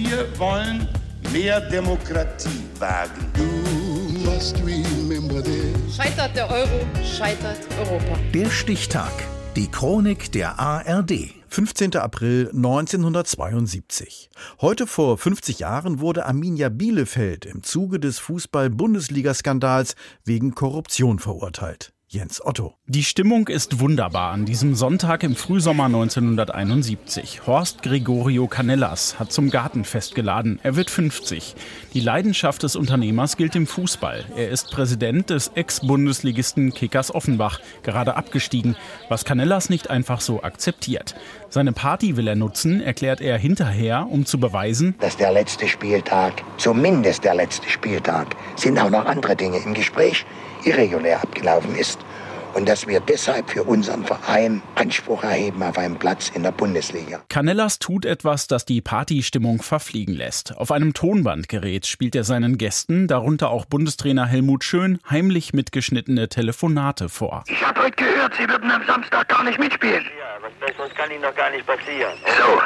Wir wollen mehr Demokratie wagen. Scheitert der Euro, scheitert Europa. Der Stichtag. Die Chronik der ARD. 15. April 1972. Heute vor 50 Jahren wurde Arminia Bielefeld im Zuge des Fußball-Bundesliga-Skandals wegen Korruption verurteilt. Jens Otto. Die Stimmung ist wunderbar an diesem Sonntag im Frühsommer 1971. Horst Gregorio Canellas hat zum Gartenfest geladen. Er wird 50. Die Leidenschaft des Unternehmers gilt im Fußball. Er ist Präsident des Ex-Bundesligisten Kickers Offenbach, gerade abgestiegen, was Canellas nicht einfach so akzeptiert. Seine Party will er nutzen, erklärt er hinterher, um zu beweisen, dass der letzte Spieltag, zumindest der letzte Spieltag, sind auch noch andere Dinge im Gespräch, irregulär abgelaufen ist und dass wir deshalb für unseren Verein Anspruch erheben auf einen Platz in der Bundesliga. Canellas tut etwas, das die Partystimmung verfliegen lässt. Auf einem Tonbandgerät spielt er seinen Gästen, darunter auch Bundestrainer Helmut Schön, heimlich mitgeschnittene Telefonate vor. Ich habe heute gehört, Sie würden am Samstag gar nicht mitspielen. Ja, was Besseres kann Ihnen doch gar nicht passieren. So,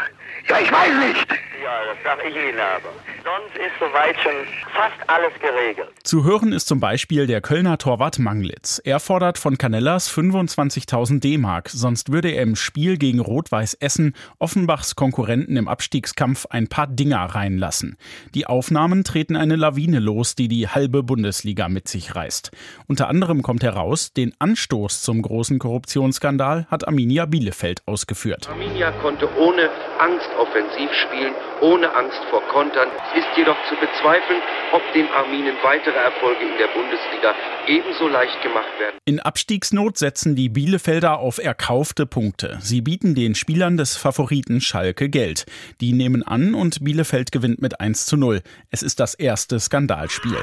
ja, ich weiß nicht. Ja, das sag ich Ihnen aber. Sonst ist soweit schon fast alles geregelt. Zu hören ist zum Beispiel der Kölner Torwart Manglitz. Er fordert von Canellas 25.000 D-Mark, sonst würde er im Spiel gegen Rot-Weiß Essen Offenbachs Konkurrenten im Abstiegskampf ein paar Dinger reinlassen. Die Aufnahmen treten eine Lawine los, die die halbe Bundesliga mit sich reißt. Unter anderem kommt heraus, den Anstoß zum großen Korruptionsskandal hat Arminia Bielefeld ausgeführt. Arminia konnte ohne Angst offensiv spielen, ohne Angst vor Kontern. Es ist jedoch zu bezweifeln, ob dem Arminen weitere Erfolge in der Bundesliga ebenso leicht gemacht werden. In Abstiegsnot setzen die Bielefelder auf erkaufte Punkte. Sie bieten den Spielern des Favoriten Schalke Geld. Die nehmen an und Bielefeld gewinnt mit 1 zu 0. Es ist das erste Skandalspiel.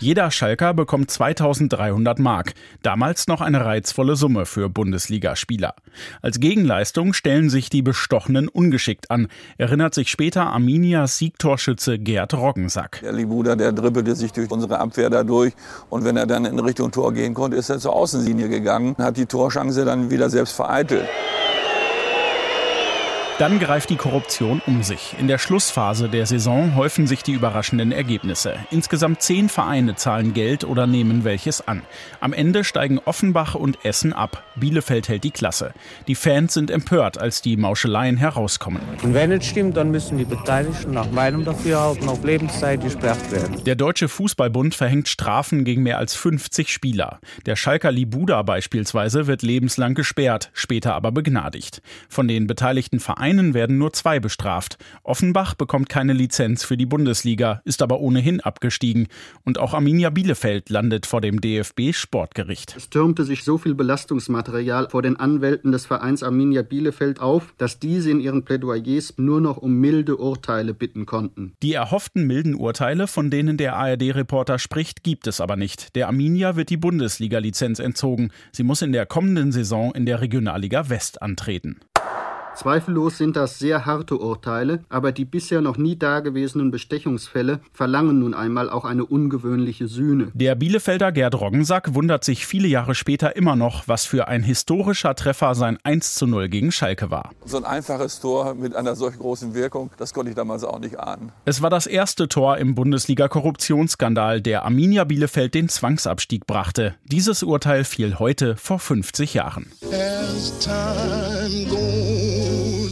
Jeder Schalker bekommt 2300 Mark. Damals noch eine reizvolle Summe für Bundesligaspieler. Als Gegenleistung stellen sich die Bestochenen ungeschickt an, erinnert sich später Arminias Siegtorschütze Gerd Roggensack. Der Libuda, der dribbelte sich durch unsere Abwehr dadurch und wenn er dann in Richtung Tor gehen konnte, ist er zur Außenlinie gegangen, hat die Torchance dann wieder selbst vereitelt. Dann greift die Korruption um sich. In der Schlussphase der Saison häufen sich die überraschenden Ergebnisse. Insgesamt zehn Vereine zahlen Geld oder nehmen welches an. Am Ende steigen Offenbach und Essen ab. Bielefeld hält die Klasse. Die Fans sind empört, als die Mauscheleien herauskommen. Und wenn es stimmt, dann müssen die Beteiligten nach meinem Dafürhalten auf Lebenszeit gesperrt werden. Der Deutsche Fußballbund verhängt Strafen gegen mehr als 50 Spieler. Der Schalker Libuda beispielsweise wird lebenslang gesperrt, später aber begnadigt. Von den beteiligten Vereinen Vereinen werden nur zwei bestraft. Offenbach bekommt keine Lizenz für die Bundesliga, ist aber ohnehin abgestiegen. Und auch Arminia Bielefeld landet vor dem DFB-Sportgericht. Es türmte sich so viel Belastungsmaterial vor den Anwälten des Vereins Arminia Bielefeld auf, dass diese in ihren Plädoyers nur noch um milde Urteile bitten konnten. Die erhofften milden Urteile, von denen der ARD-Reporter spricht, gibt es aber nicht. Der Arminia wird die Bundesliga-Lizenz entzogen. Sie muss in der kommenden Saison in der Regionalliga West antreten. Zweifellos sind das sehr harte Urteile, aber die bisher noch nie dagewesenen Bestechungsfälle verlangen nun einmal auch eine ungewöhnliche Sühne. Der Bielefelder Gerd Roggensack wundert sich viele Jahre später immer noch, was für ein historischer Treffer sein 1 zu 0 gegen Schalke war. So ein einfaches Tor mit einer solch großen Wirkung, das konnte ich damals auch nicht ahnen. Es war das erste Tor im Bundesliga-Korruptionsskandal, der Arminia Bielefeld den Zwangsabstieg brachte. Dieses Urteil fiel heute vor 50 Jahren.